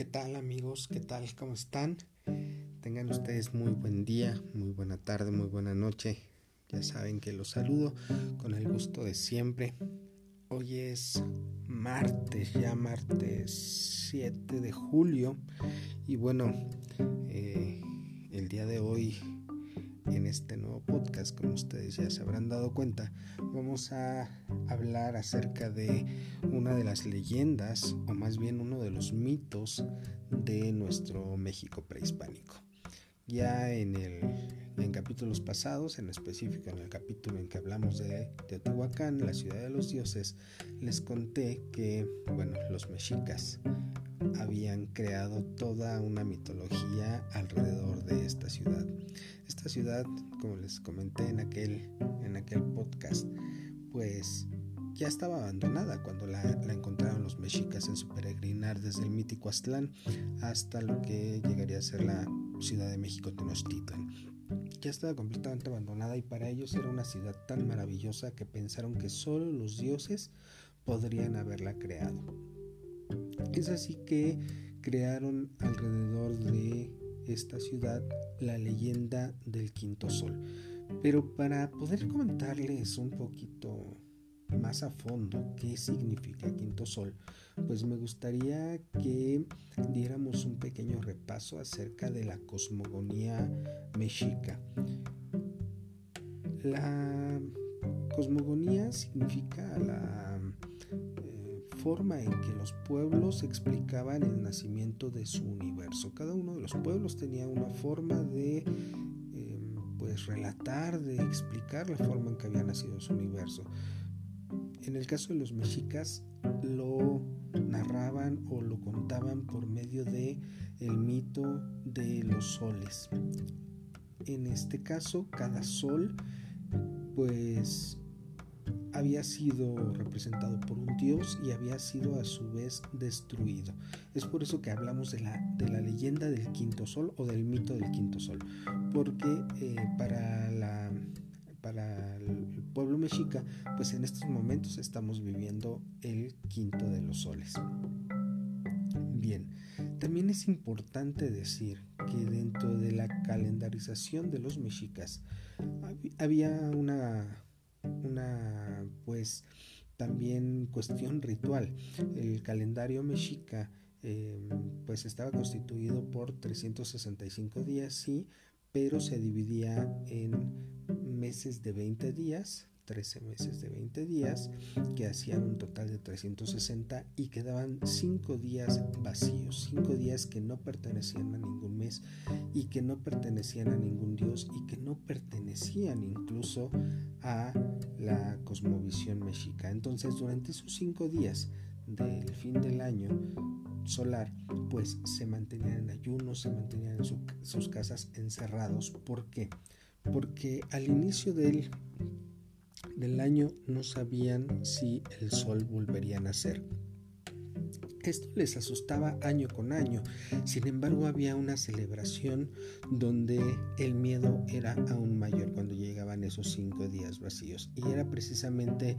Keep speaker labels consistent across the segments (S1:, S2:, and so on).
S1: ¿Qué tal amigos? ¿Qué tal? ¿Cómo están? Tengan ustedes muy buen día, muy buena tarde, muy buena noche. Ya saben que los saludo con el gusto de siempre. Hoy es martes, ya martes 7 de julio. Y bueno, eh, el día de hoy en este nuevo podcast, como ustedes ya se habrán dado cuenta, vamos a hablar acerca de una de las leyendas, o más bien uno de los mitos de nuestro México prehispánico. Ya en, el, en capítulos pasados, en específico en el capítulo en que hablamos de Teotihuacán, la ciudad de los dioses, les conté que, bueno, los mexicas habían creado toda una mitología alrededor de esta ciudad. Esta ciudad, como les comenté en aquel, en aquel podcast, pues ya estaba abandonada cuando la, encontraron los mexicas en su peregrinar desde el mítico Aztlán hasta lo que llegaría a ser la Ciudad de México Tenochtitlan. Ya estaba completamente abandonada y para ellos era una ciudad tan maravillosa que pensaron que solo los dioses podrían haberla creado. Es así que crearon alrededor de esta ciudad la leyenda del quinto sol. Pero para poder comentarles un poquito más a fondo qué significa quinto sol, pues me gustaría que diéramos un pequeño repaso acerca de la cosmogonía mexica. La cosmogonía significa la eh, forma en que los pueblos explicaban el nacimiento de su universo. Cada uno de los pueblos tenía una forma de em, pues relatar, de explicar la forma en que había nacido su universo. En el caso de los mexicas lo narraban o lo contaban por medio de el mito de los soles. En este caso, cada sol pues había sido representado por un dios y había sido a su vez destruido. Es por eso que hablamos de la, de la leyenda del quinto sol o del mito del quinto sol, porque eh, para la para el pueblo mexica, pues en estos momentos estamos viviendo el quinto de los soles. Bien, también es importante decir que dentro de la calendarización de los mexicas había una, una pues también cuestión ritual. El calendario mexica eh, pues estaba constituido por 365 días, sí, pero se dividía en meses de 20 días, 13 meses de 20 días, que hacían un total de 360 y quedaban 5 días vacíos, 5 días que no pertenecían a ningún mes y que no pertenecían a ningún dios y que no pertenecían incluso a la cosmovisión mexica. Entonces, durante esos 5 días del fin del año solar, pues se mantenían en ayuno, se mantenían en sus casas encerrados. ¿Por qué? porque al inicio del, del año no sabían si el sol volvería a nacer. Esto les asustaba año con año, sin embargo había una celebración donde el miedo era aún mayor cuando llegaban esos cinco días vacíos y era precisamente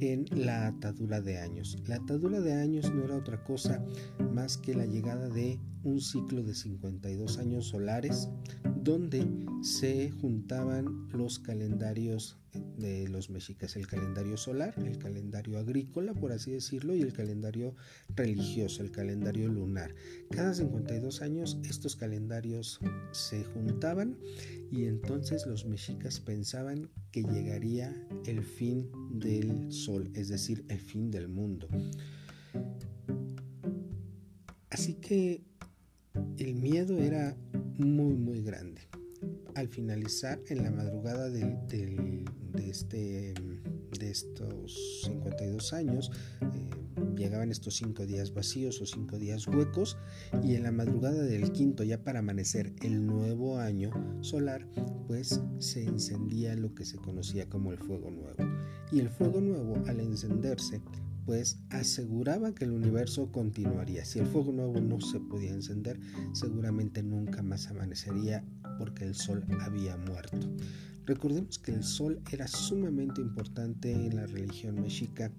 S1: en la atadura de años. La atadura de años no era otra cosa más que la llegada de un ciclo de 52 años solares donde se juntaban los calendarios de los mexicas, el calendario solar, el calendario agrícola, por así decirlo, y el calendario religioso, el calendario lunar. Cada 52 años estos calendarios se juntaban y entonces los mexicas pensaban que llegaría el fin del sol, es decir, el fin del mundo. Así que el miedo era muy muy grande. Al finalizar en la madrugada de, este, de estos 52 años, eh, llegaban estos cinco días vacíos o cinco días huecos y en la madrugada del quinto ya para amanecer el nuevo año solar pues se encendía lo que se conocía como el fuego nuevo y el fuego nuevo al encenderse pues aseguraba que el universo continuaría. Si el fuego nuevo no se podía encender, seguramente nunca más amanecería porque el sol había muerto. Recordemos que el sol era sumamente importante en la religión mexica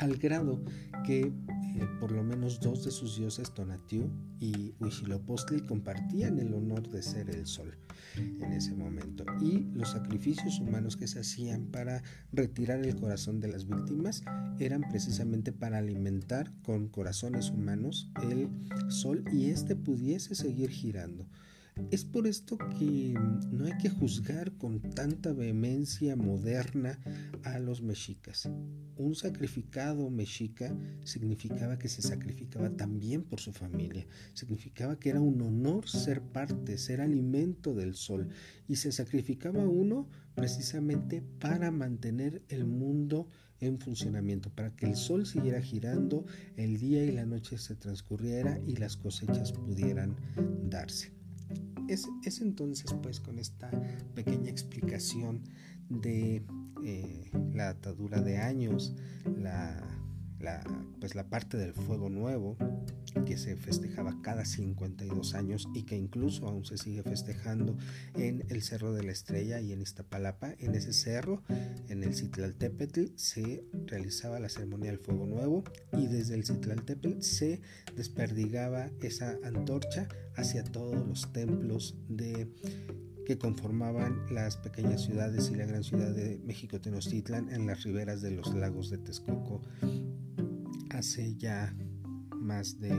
S1: al grado que eh, por lo menos dos de sus dioses, Tonatiuh y Huitzilopochtli, compartían el honor de ser el sol en ese momento. Y los sacrificios humanos que se hacían para retirar el corazón de las víctimas eran precisamente para alimentar con corazones humanos el sol y éste pudiese seguir girando. Es por esto que no hay que juzgar con tanta vehemencia moderna a los mexicas. Un sacrificado mexica significaba que se sacrificaba también por su familia, significaba que era un honor ser parte, ser alimento del sol, y se sacrificaba uno precisamente para mantener el mundo en funcionamiento, para que el sol siguiera girando, el día y la noche se transcurriera y las cosechas pudieran darse. Es, entonces pues con esta pequeña explicación de eh, la atadura de años, la, pues la parte del fuego nuevo que se festejaba cada 52 años y que incluso aún se sigue festejando en el Cerro de la Estrella y en Iztapalapa. En ese cerro, en el Citlaltépetl, se realizaba la ceremonia del fuego nuevo y desde el Citlaltépetl se desperdigaba esa antorcha hacia todos los templos de que conformaban las pequeñas ciudades y la gran ciudad de México Tenochtitlan en las riberas de los lagos de Texcoco hace ya más de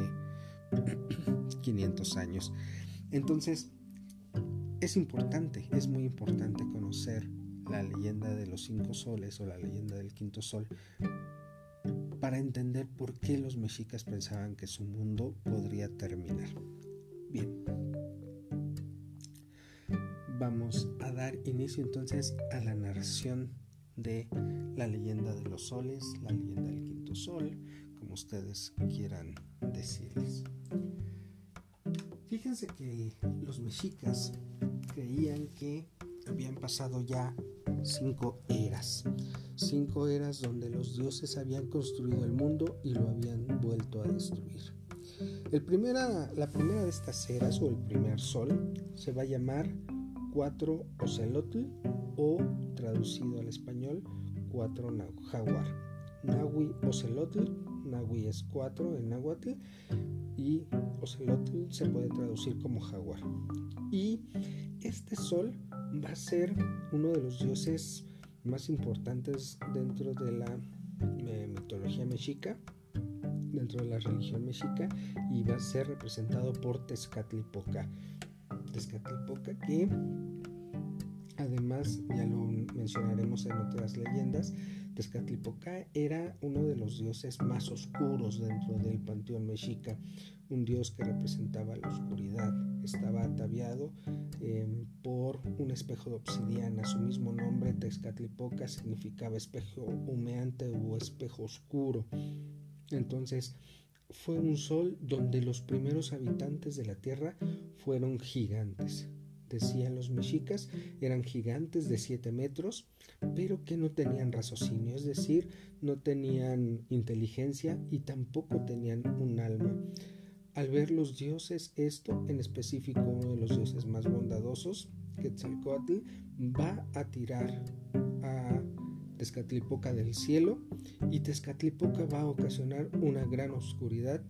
S1: 500 años. Entonces, es importante, es muy importante conocer la leyenda de los cinco soles o la leyenda del quinto sol para entender por qué los mexicas pensaban que su mundo podría terminar. Bien, vamos a dar inicio entonces a la narración de la leyenda de los soles, la leyenda del quinto sol, ustedes quieran decirles. Fíjense que los mexicas creían que habían pasado ya cinco eras, cinco eras donde los dioses habían construido el mundo y lo habían vuelto a destruir. El primera, la primera de estas eras, o el primer sol, se va a llamar cuatro Ocelotl o traducido al español cuatro jaguar. Nahui Ocelotl Nahui es 4 en náhuatl y Ocelotl se puede traducir como jaguar. Y este sol va a ser uno de los dioses más importantes dentro de la eh, mitología mexica, dentro de la religión mexica, y va a ser representado por Tezcatlipoca. Tezcatlipoca que además ya lo mencionaremos en otras leyendas, Tezcatlipoca era uno de los dioses más oscuros dentro del panteón mexica, un dios que representaba la oscuridad. Estaba ataviado em, por un espejo de obsidiana. Su mismo nombre, Tezcatlipoca, significaba espejo humeante o espejo oscuro. Entonces, fue un sol donde los primeros habitantes de la tierra fueron gigantes decían los mexicas, eran gigantes de 7 metros, pero que no tenían raciocinio, es decir, no tenían inteligencia y tampoco tenían un alma. Al ver los dioses esto, en específico uno de los dioses más bondadosos, Quetzalcoatl, va a tirar a Tezcatlipoca del cielo y Tezcatlipoca va a ocasionar una gran oscuridad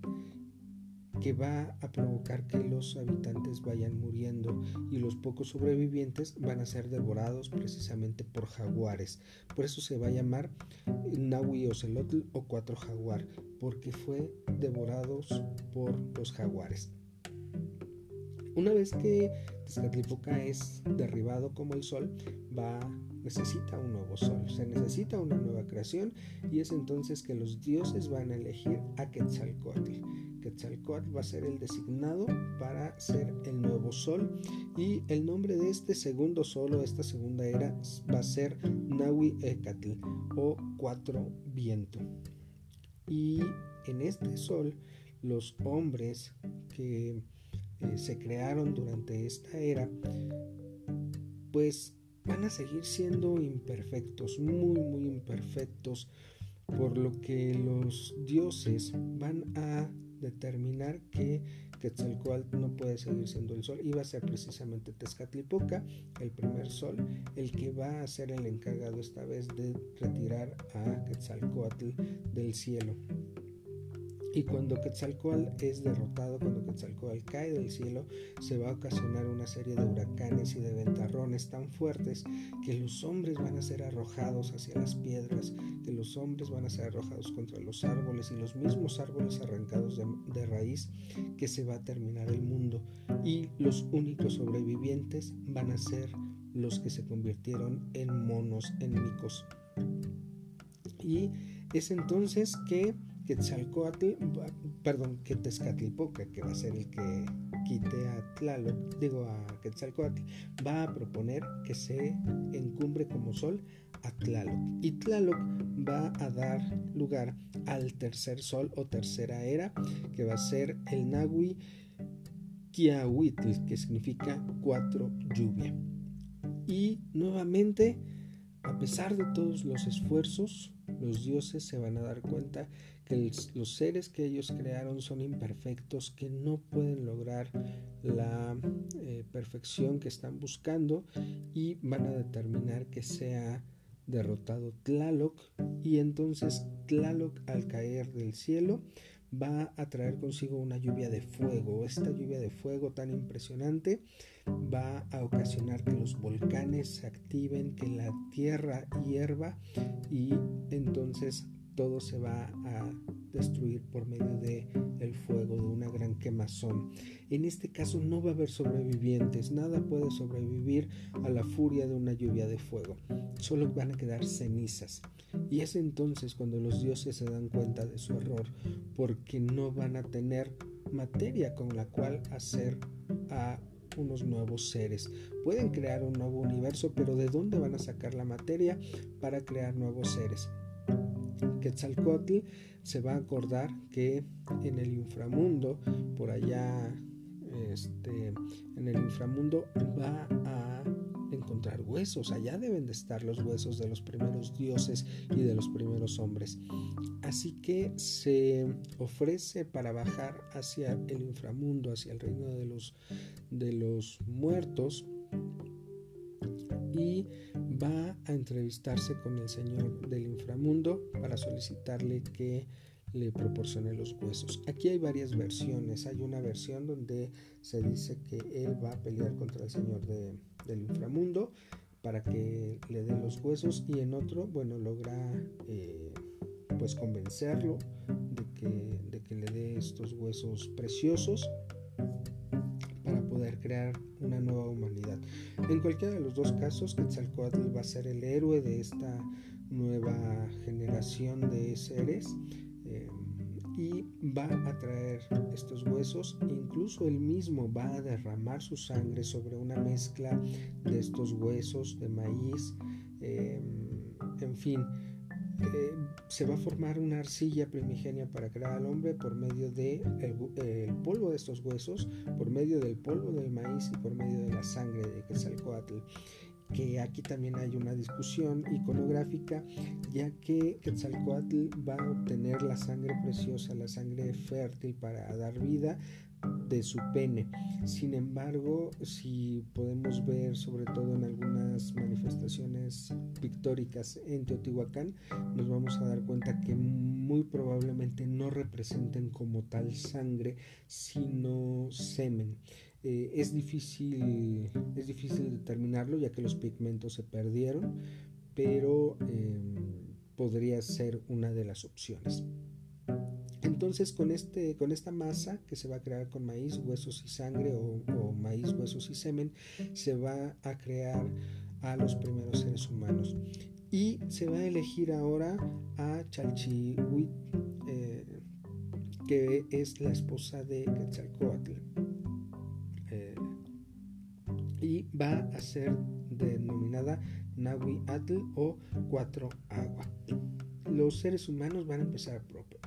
S1: que va a provocar que los habitantes vayan muriendo y los pocos sobrevivientes van a ser devorados precisamente por jaguares. Por eso se va a llamar Nahui Ocelotl o cuatro jaguar, porque fue devorados por los jaguares. Una vez que Tezcatlipoca es derribado como el sol, va necesita un nuevo sol, se necesita una nueva creación y es entonces que los dioses van a elegir a. Quetzalcoatl va a ser el designado para ser el nuevo sol y el nombre de este segundo sol o esta segunda era va a ser Nahui Ecatl o cuatro viento. Y en este sol los hombres que eh, se crearon durante esta era pues van a seguir siendo imperfectos, muy, muy imperfectos, por lo que los dioses van a determinar que Quetzalcoatl no puede seguir siendo el sol y va a ser precisamente Tezcatlipoca, el primer sol, el que va a ser el encargado esta vez de retirar a Quetzalcoatl del cielo. Y cuando Quetzalcoatl es derrotado, cuando Quetzalcoatl cae del cielo, se va a ocasionar una serie de huracanes y de ventarrones tan fuertes que los hombres van a ser arrojados hacia las piedras, que los hombres van a ser arrojados contra los árboles y los mismos árboles arrancados de, raíz, que se va a terminar el mundo. Y los únicos sobrevivientes van a ser los que se convirtieron en monos, en micos. Y es entonces que Quetzalcoatl, perdón, que Tezcatlipoca, que va a ser el que quite a Tlaloc, digo a Quetzalcoatl, va a proponer que se encumbre como sol a Tlaloc. Y Tlaloc va a dar lugar al tercer sol o tercera era, que va a ser el Nahui Kiahuitl, que significa cuatro lluvia. Y nuevamente, a pesar de todos los esfuerzos, los dioses se van a dar cuenta que los seres que ellos crearon son imperfectos, que no pueden lograr la eh, perfección que están buscando y van a determinar que sea derrotado Tlaloc y entonces Tlaloc al caer del cielo va a traer consigo una lluvia de fuego. Esta lluvia de fuego tan impresionante va a ocasionar que los volcanes se activen, que la tierra hierva y entonces todo se va a destruir por medio de el fuego de una gran quemazón. En este caso no va a haber sobrevivientes, nada puede sobrevivir a la furia de una lluvia de fuego. Solo van a quedar cenizas. Y es entonces cuando los dioses se dan cuenta de su error, porque no van a tener materia con la cual hacer a unos nuevos seres. Pueden crear un nuevo universo, pero ¿de dónde van a sacar la materia para crear nuevos seres? Quetzalcoatl se va a acordar que en el inframundo, por allá, este, en el inframundo va a encontrar huesos. Allá deben de estar los huesos de los primeros dioses y de los primeros hombres. Así que se ofrece para bajar hacia el inframundo, hacia el reino de los, de los muertos y va a entrevistarse con el señor del inframundo para solicitarle que le proporcione los huesos. Aquí hay varias versiones. Hay una versión donde se dice que él va a pelear contra el señor del inframundo para que le dé los huesos y en otro, bueno, logra eh, pues convencerlo de que, de que le dé estos huesos preciosos crear una nueva humanidad. En cualquiera de los dos casos, Quetzalcoatl va a ser el héroe de esta nueva generación de seres eh, y va a traer estos huesos, incluso él mismo va a derramar su sangre sobre una mezcla de estos huesos de maíz, eh, en fin eh, se va a formar una arcilla primigenia para crear al hombre por medio del de el, polvo de estos huesos, por medio del polvo del maíz y por medio de la sangre de Quetzalcoatl que aquí también hay una discusión iconográfica, ya que Quetzalcoatl va a obtener la sangre preciosa, la sangre fértil para dar vida de su pene. Sin embargo, si podemos ver sobre todo en algunas manifestaciones pictóricas en Teotihuacán, nos vamos a dar cuenta que muy probablemente no representen como tal sangre, sino semen. Eh, es, difícil, es difícil determinarlo ya que los pigmentos se perdieron, pero em, podría ser una de las opciones. Entonces con, este, con esta masa que se va a crear con maíz, huesos y sangre o, maíz, huesos y semen, se va a crear a los primeros seres humanos. Y se va a elegir ahora a Chalchihuit, eh, que es la esposa de Quetzalcoatl y va a ser denominada Nahui Atl o Cuatro Agua. Los seres humanos van a empezar a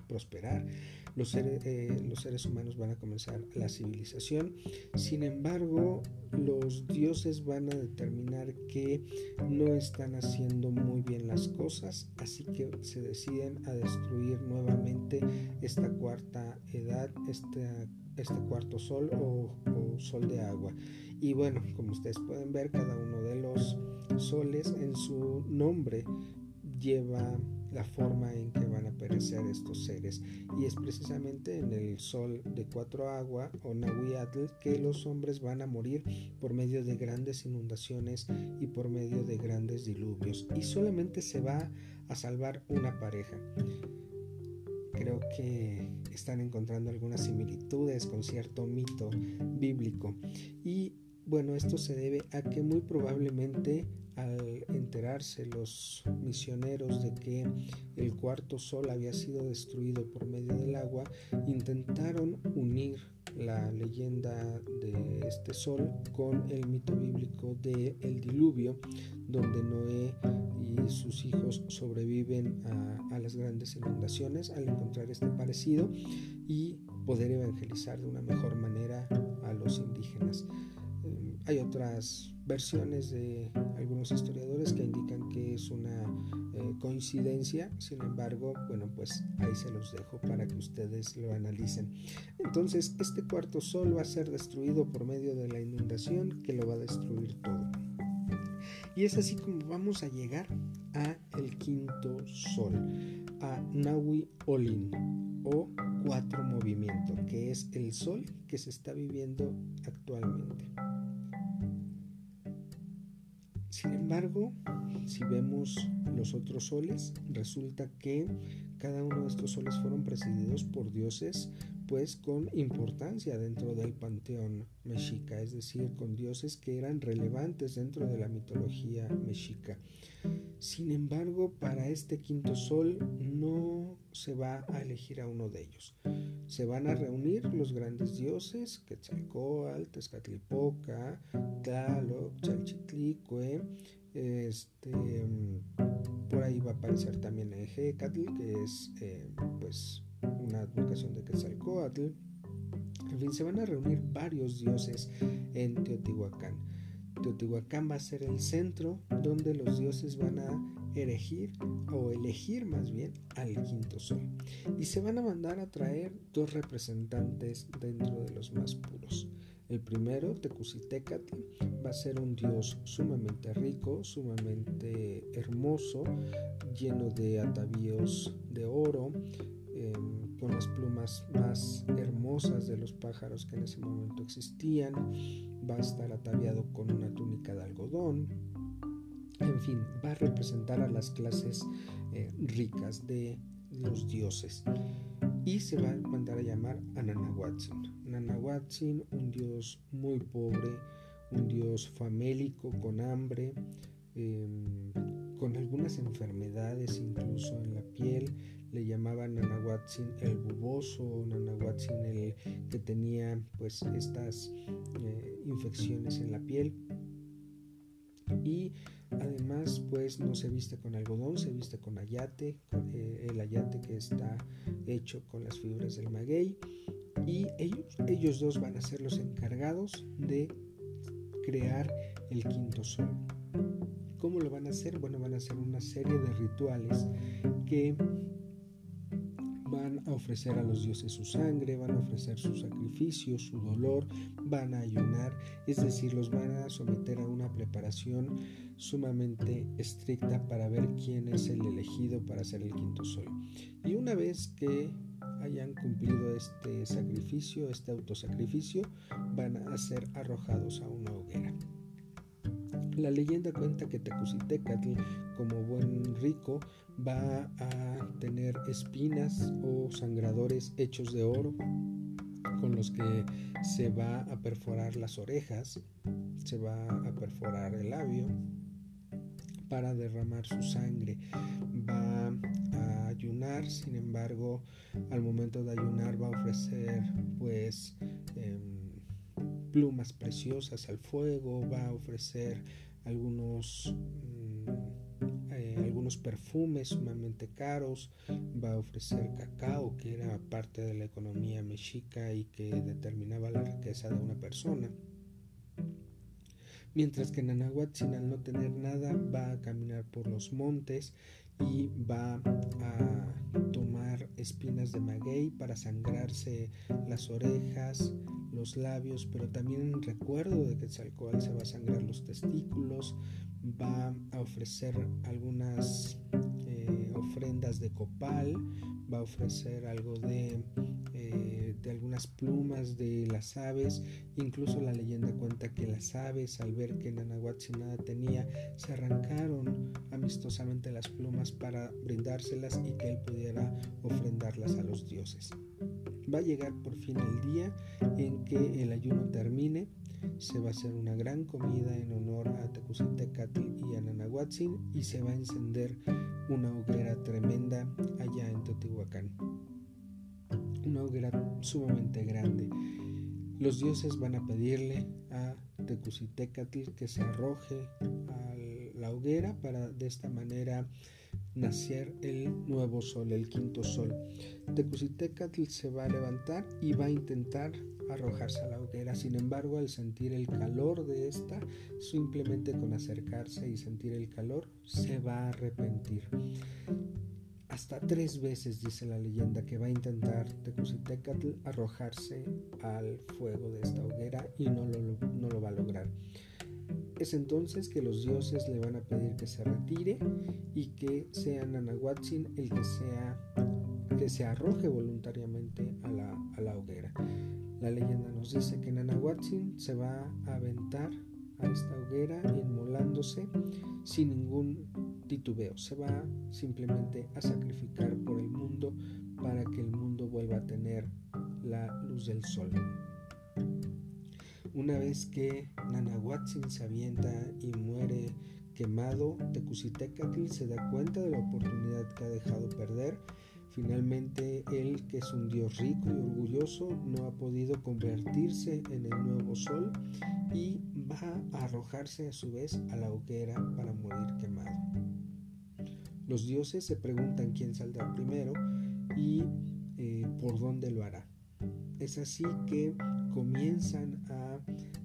S1: prosperar, los seres, eh, los seres humanos van a comenzar la civilización, sin embargo los dioses van a determinar que no están haciendo muy bien las cosas, así que se deciden a destruir nuevamente esta cuarta edad, este, este cuarto sol o sol de agua. Y bueno, como ustedes pueden ver, cada uno de los soles en su nombre lleva la forma en que van a perecer estos seres. Y es precisamente en el sol de cuatro agua o Nahuiatl que los hombres van a morir por medio de grandes inundaciones y por medio de grandes diluvios. Y solamente se va a salvar una pareja. Creo que están encontrando algunas similitudes con cierto mito bíblico. Y bueno, esto se debe a que muy probablemente al enterarse los misioneros de que el cuarto sol había sido destruido por medio del agua, intentaron unir la leyenda de este sol con el mito bíblico de el diluvio, donde Noé y sus hijos sobreviven a, a las grandes inundaciones al encontrar este parecido y poder evangelizar de una mejor manera a los indígenas. Hay otras versiones de algunos historiadores que indican que es una eh, coincidencia, sin embargo, bueno, pues ahí se los dejo para que ustedes lo analicen. Entonces, este cuarto sol va a ser destruido por medio de la inundación que lo va a destruir todo. Y es así como vamos a llegar a el quinto sol, a Nahui Olin o cuatro movimiento, que es el sol que se está viviendo actualmente. Sin embargo, si vemos los otros soles, resulta que cada uno de estos soles fueron presididos por dioses pues con importancia dentro del panteón mexica, es decir, con dioses que eran relevantes dentro de la mitología mexica. Sin embargo, para este quinto sol no se va a elegir a uno de ellos. Se van a reunir los grandes dioses, Quetzalcoatl, Tezcatlipoca, Tlaloc, Chalchitlicue, este, por ahí va a aparecer también Ejecatl, que es eh, pues una advocación de Quetzalcoatl. En fin, se van a reunir varios dioses en Teotihuacán. Teotihuacán va a ser el centro donde los dioses van a erigir o elegir más bien al quinto sol. Y se van a mandar a traer dos representantes dentro de los más puros. El primero, Tecusitecatl, va a ser un dios sumamente rico, sumamente hermoso, lleno de atavíos de oro, Em, con las plumas más hermosas de los pájaros que en ese momento existían, va a estar ataviado con una túnica de algodón, en fin, va a representar a las clases eh, ricas de los dioses. Y se va a mandar a llamar a Nanahuatzin. Nanahuatzin, un dios muy pobre, un dios famélico con hambre, em, con algunas enfermedades incluso en la piel, le llamaban Nanahuatzin el buboso, Nanahuatzin el que tenía pues estas eh, infecciones en la piel y además pues no se viste con algodón, se viste con ayate, eh, el ayate que está hecho con las fibras del maguey y ellos, ellos dos van a ser los encargados de crear el quinto sol. ¿Cómo lo van a hacer? Bueno, van a hacer una serie de rituales que van a ofrecer a los dioses su sangre, van a ofrecer su sacrificio, su dolor, van a ayunar, es decir, los van a someter a una preparación sumamente estricta para ver quién es el elegido para ser el quinto sol. Y una vez que hayan cumplido este sacrificio, este autosacrificio, van a ser arrojados a una hoguera. La leyenda cuenta que Tecusitecatl, como buen rico, va a tener espinas o sangradores hechos de oro con los que se va a perforar las orejas, se va a perforar el labio para derramar su sangre. Va a ayunar, sin embargo, al momento de ayunar va a ofrecer pues em, plumas preciosas al fuego, va a ofrecer algunos, mm, eh, algunos perfumes sumamente caros, va a ofrecer cacao, que era parte de la economía mexica y que determinaba la riqueza de una persona. Mientras que Nanahuatzin al no tener nada va a caminar por los montes y va a tomar espinas de maguey para sangrarse las orejas, los labios, pero también recuerdo de que Quetzalcóatl se va a sangrar los testículos, va a ofrecer algunas ofrendas de copal, va a ofrecer algo de, eh, de algunas plumas de las aves. Incluso la leyenda cuenta que las aves, al ver que Nanahuatzin nada tenía, se arrancaron amistosamente las plumas para brindárselas y que él pudiera ofrendarlas a los dioses. Va a llegar por fin el día en que el ayuno termine se va a hacer una gran comida en honor a Tecusitecatl y a Nanahuatzin y se va a encender una hoguera tremenda allá en Teotihuacán. Una hoguera sumamente grande. Los dioses van a pedirle a Tecusitecatl que se arroje a la hoguera para de esta manera nacer el nuevo sol, el quinto sol. Tecusitecatl se va a levantar y va a intentar arrojarse a la hoguera. Sin embargo, al sentir el calor de esta, simplemente con acercarse y sentir el calor, se va a arrepentir. Hasta tres veces dice la leyenda que va a intentar Tecusitecatl arrojarse al fuego de esta hoguera y no lo, no lo va a lograr. Es entonces que los dioses le van a pedir que se retire y que sea Nanahuatzin el que, sea, que se arroje voluntariamente a la, a la hoguera. La leyenda nos dice que Nanahuatzin se va a aventar a esta hoguera inmolándose sin ningún titubeo. Se va simplemente a sacrificar por el mundo para que el mundo vuelva a tener la luz del sol. Una vez que Nanahuatzin se avienta y muere quemado, Tecusitecatl se da cuenta de la oportunidad que ha dejado perder. Finalmente, él, que es un dios rico y orgulloso, no ha podido convertirse en el nuevo sol y va a arrojarse a su vez a la hoguera para morir quemado. Los dioses se preguntan quién saldrá primero y eh, por dónde lo hará. Es así que comienzan a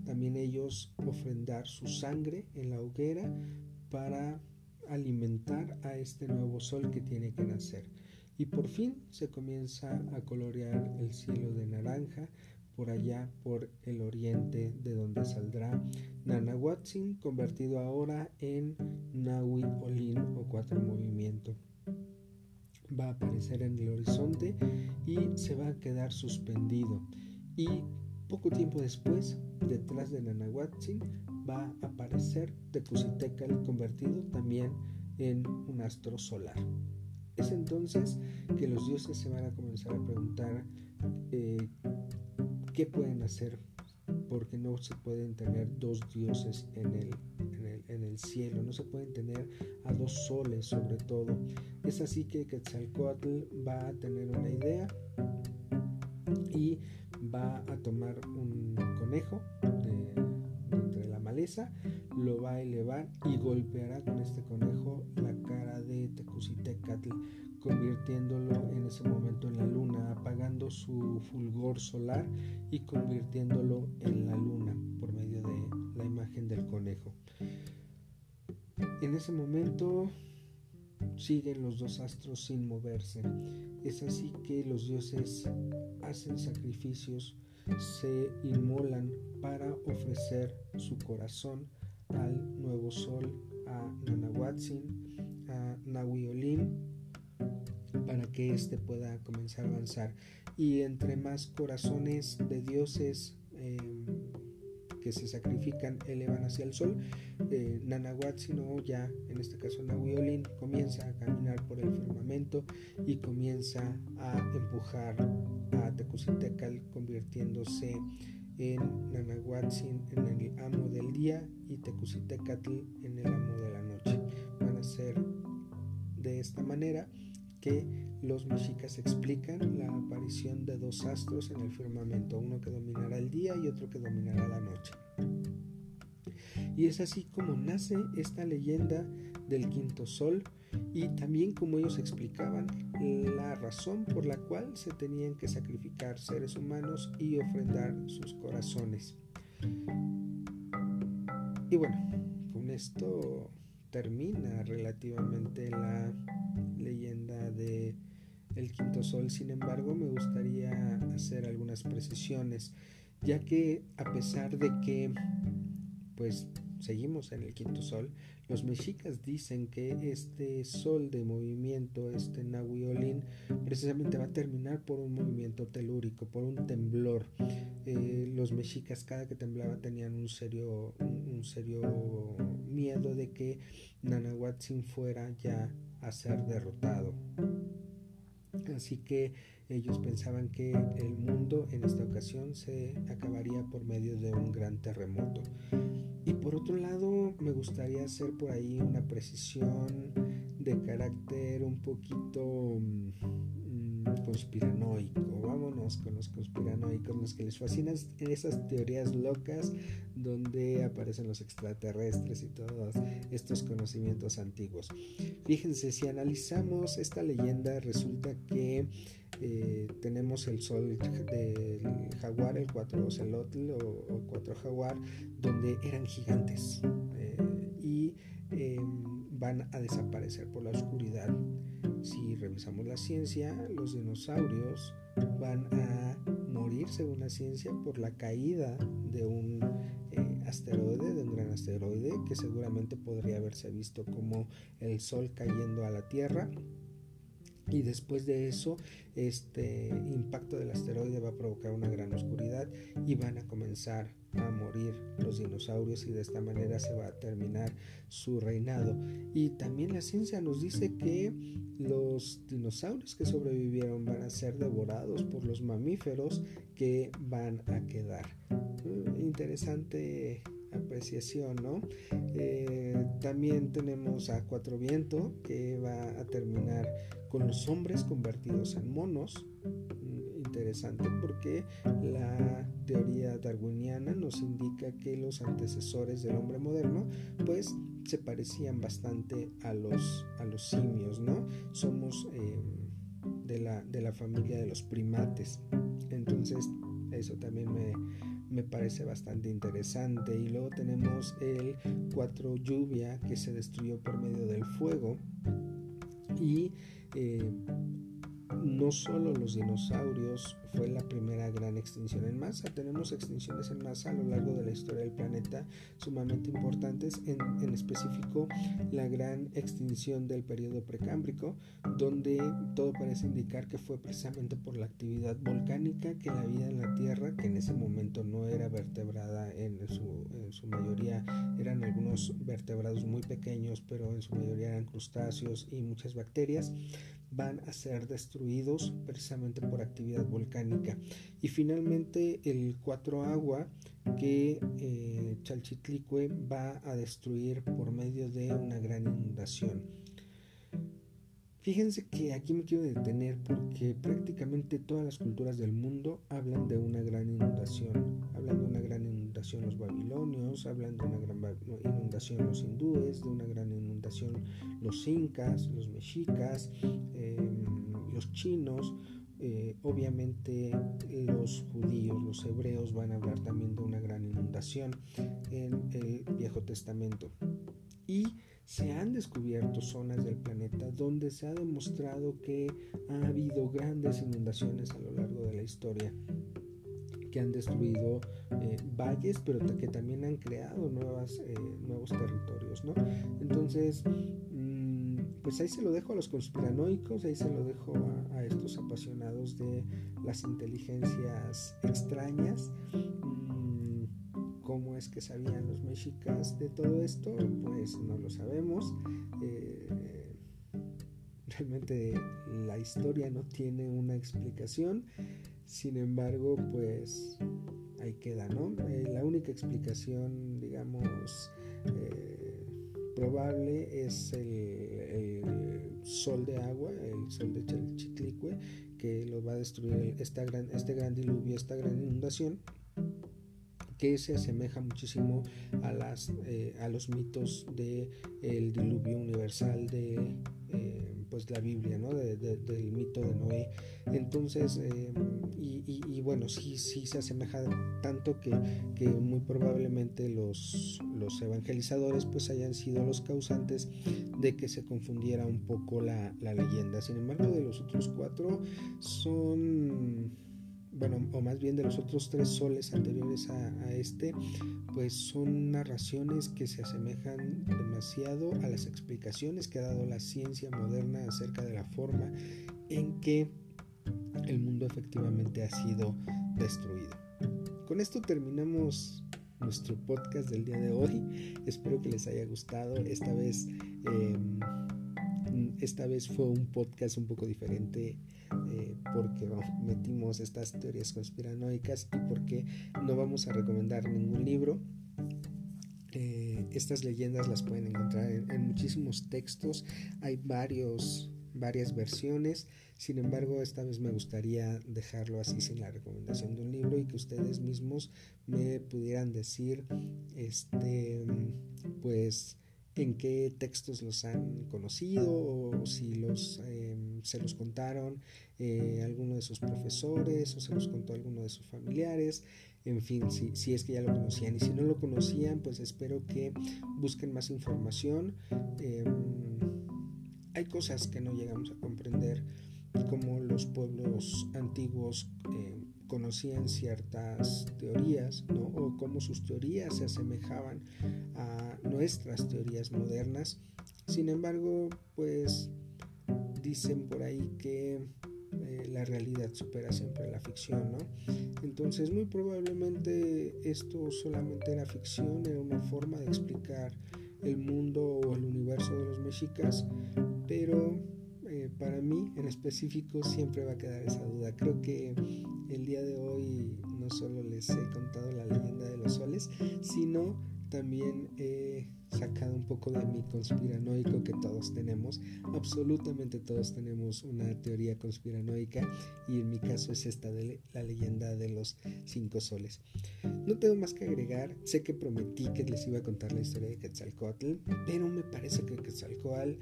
S1: también ellos ofrendar su sangre en la hoguera para alimentar a este nuevo sol que tiene que nacer. Y por fin se comienza a colorear el cielo de naranja por allá por el oriente de donde saldrá Nanahuatzin convertido ahora en Nahui Olin o cuatro movimiento va a aparecer en el horizonte y se va a quedar suspendido. Y poco tiempo después, detrás de Nanahuatzin, va a aparecer Tecusitecal convertido también en un astro solar. Es entonces que los dioses se van a comenzar a preguntar eh, qué pueden hacer porque no se pueden tener dos dioses en el, en el, cielo, no se pueden tener a dos soles sobre todo. Es así que Quetzalcoatl va a tener una idea y va a tomar un conejo lo va a elevar y golpeará con este conejo la cara de Tecusitecatl convirtiéndolo en ese momento en la luna, apagando su fulgor solar y convirtiéndolo en la luna por medio de la imagen del conejo. En ese momento siguen los dos astros sin moverse. Es así que los dioses hacen sacrificios, se inmolan para ofrecer su corazón al nuevo sol, a Nanahuatzin, a Nahuiolín para que éste pueda comenzar a avanzar. Y entre más corazones de dioses em, que se sacrifican elevan hacia el sol, eh, sino ya en este caso Nahuiolin, comienza a caminar por el firmamento y comienza a empujar a Tecusitecal, convirtiéndose en Nanahuatzin en el amo del día y Tecusitecatl en el amo de la noche. Van a ser de esta manera que los mexicas explican la aparición de dos astros en el firmamento, uno que dominará el día y otro que dominará la noche. Y es así como nace esta leyenda del quinto sol y también como ellos explicaban la razón por la cual se tenían que sacrificar seres humanos y ofrendar sus corazones. Y bueno, con esto termina relativamente la leyenda de el quinto sol. Sin embargo, me gustaría hacer algunas precisiones, ya que a pesar de que pues seguimos en el quinto sol. Los mexicas dicen que este sol de movimiento, este Nahuiolín, precisamente va a terminar por un movimiento telúrico, por un temblor. Eh, los mexicas cada que temblaba tenían un serio, un, serio miedo de que Nanahuatzin fuera ya a ser derrotado. Así que ellos pensaban que el mundo en esta ocasión se acabaría por medio de un gran terremoto. Y por otro lado, me gustaría hacer por ahí una precisión de carácter un poquito mm, conspiranoico. Vámonos con los conspiranoicos, los que les fascinan esas teorías locas donde aparecen los extraterrestres y todos estos conocimientos antiguos. Fíjense, si analizamos esta leyenda, resulta que eh, tenemos el sol del jaguar, el cuatro ocelotl o, cuatro jaguar, donde eran gigantes y em, van a desaparecer por la oscuridad. Si revisamos la ciencia, los dinosaurios van a morir según la ciencia por la caída de un eh, asteroide, de un gran asteroide que seguramente podría haberse visto como el Sol cayendo a la Tierra y después de eso este impacto del asteroide va a provocar una gran oscuridad y van a comenzar a morir los dinosaurios y de esta manera se va a terminar su reinado. Y también la ciencia nos dice que los dinosaurios que sobrevivieron van a ser devorados por los mamíferos que van a quedar. Mm, interesante apreciación, ¿no? Eh, también tenemos a Cuatro Viento que va a terminar con los hombres convertidos en monos. Mm, interesante porque la teoría darwiniana nos indica que los antecesores del hombre moderno pues se parecían bastante a los, a los simios, ¿no? Somos em, de, la, de la familia de los primates. Entonces eso también me, me parece bastante interesante. Y luego tenemos el 4 lluvia que se destruyó por medio del fuego. Y eh, no solo los dinosaurios fue la primera gran extinción en masa, tenemos extinciones en masa a lo largo de la historia del planeta sumamente importantes, en, en específico la gran extinción del periodo precámbrico, donde todo parece indicar que fue precisamente por la actividad volcánica que la vida en la Tierra, que en ese momento no era vertebrada en su, en su mayoría, eran algunos vertebrados muy pequeños, pero en su mayoría eran crustáceos y muchas bacterias, van a ser destruidos precisamente por actividad volcánica. Y finalmente el 4 agua que eh, Chalchitlicue va a destruir por medio de una gran inundación. Fíjense que aquí me quiero detener porque prácticamente todas las culturas del mundo hablan de una gran inundación. Hablan de una gran inundación los babilonios, hablan de una gran inundación los hindúes, de una gran inundación los incas, los mexicas, em, los chinos. Eh, obviamente los judíos, los hebreos van a hablar también de una gran inundación en el Viejo Testamento. Y se han descubierto zonas del planeta donde se ha demostrado que ha habido grandes inundaciones a lo largo de la historia que han destruido eh, valles, pero que también han creado nuevas, eh, nuevos territorios, ¿no? Entonces, mm, pues ahí se lo dejo a los conspiranoicos, ahí se lo dejo a, a estos apasionados de las inteligencias extrañas ¿Cómo es que sabían los mexicas de todo esto? Pues no lo sabemos. Eh, realmente la historia no tiene una explicación. Sin embargo, pues ahí queda, ¿no? Eh, la única explicación, digamos, eh, probable es el, sol de agua, el sol de Chitlicue, que lo va a destruir esta gran, este gran diluvio, esta gran inundación que se asemeja muchísimo a, las, eh, a los mitos del el diluvio universal de eh, pues la Biblia, ¿no? del mito de Noé. Entonces, eh, y, bueno, sí, sí se asemeja tanto que, que muy probablemente los, los, evangelizadores pues hayan sido los causantes de que se confundiera un poco la, la leyenda. Sin embargo, de los otros cuatro son bueno, o más bien de los otros tres soles anteriores a, este, pues son narraciones que se asemejan demasiado a las explicaciones que ha dado la ciencia moderna acerca de la forma en que el mundo efectivamente ha sido destruido. Con esto terminamos nuestro podcast del día de hoy. Espero que les haya gustado. Esta vez, em, esta vez fue un podcast un poco diferente eh, porque metimos estas teorías conspiranoicas y porque no vamos a recomendar ningún libro. Eh, estas leyendas las pueden encontrar en, muchísimos textos. Hay varios, varias versiones. Sin embargo, esta vez me gustaría dejarlo así sin la recomendación de un libro y que ustedes mismos me pudieran decir, este, pues, en qué textos los han conocido o si los em, se los contaron eh, alguno de sus profesores o se los contó alguno de sus familiares. En fin si, si, es que ya lo conocían. Y si no lo conocían pues espero que busquen más información. Em, hay cosas que no llegamos a comprender como los pueblos antiguos eh, conocían ciertas teorías, ¿no? o cómo sus teorías se asemejaban a nuestras teorías modernas. Sin embargo, pues dicen por ahí que eh, la realidad supera siempre la ficción, ¿no? Entonces, muy probablemente esto solamente era ficción, era una forma de explicar el mundo o el universo de los mexicas, pero eh, para mí en específico siempre va a quedar esa duda. Creo que el día de hoy no solo les he contado la leyenda de los soles, sino también he sacado un poco de mi conspiranoico que todos tenemos. Absolutamente todos tenemos una teoría conspiranoica y en mi caso es esta de la leyenda de los cinco soles. No tengo más que agregar, sé que prometí que les iba a contar la historia de Quetzalcoatl, pero me parece que Quetzalcoatl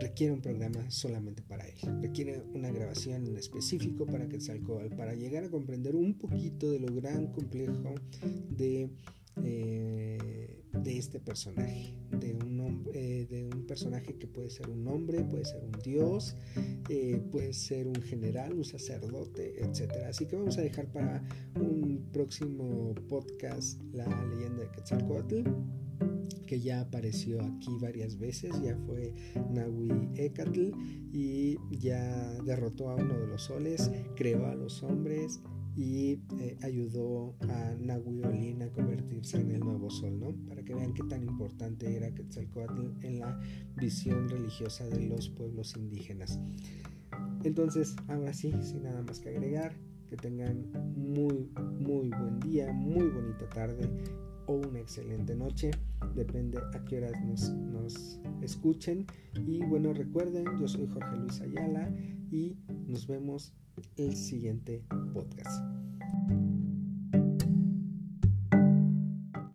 S1: requiere un programa solamente para él. Requiere una grabación en específico para Quetzalcoatl, para llegar a comprender un poquito de lo gran complejo de eh, de este personaje, de un, eh, de un personaje que puede ser un hombre, puede ser un dios, eh, puede ser un general, un sacerdote, etc. Así que vamos a dejar para un próximo podcast la leyenda de Quetzalcoatl que ya apareció aquí varias veces, ya fue Nahui Ecatl y ya derrotó a uno de los soles, creó a los hombres, y eh, ayudó a Nahui a convertirse en el nuevo sol, ¿no? Para que vean qué tan importante era Quetzalcoatl en la visión religiosa de los pueblos indígenas. Entonces, ahora sí, sin nada más que agregar, que tengan muy, muy buen día, muy bonita tarde o una excelente noche, depende a qué horas nos, nos escuchen. Y bueno, recuerden, yo soy Jorge Luis Ayala y nos vemos el siguiente podcast.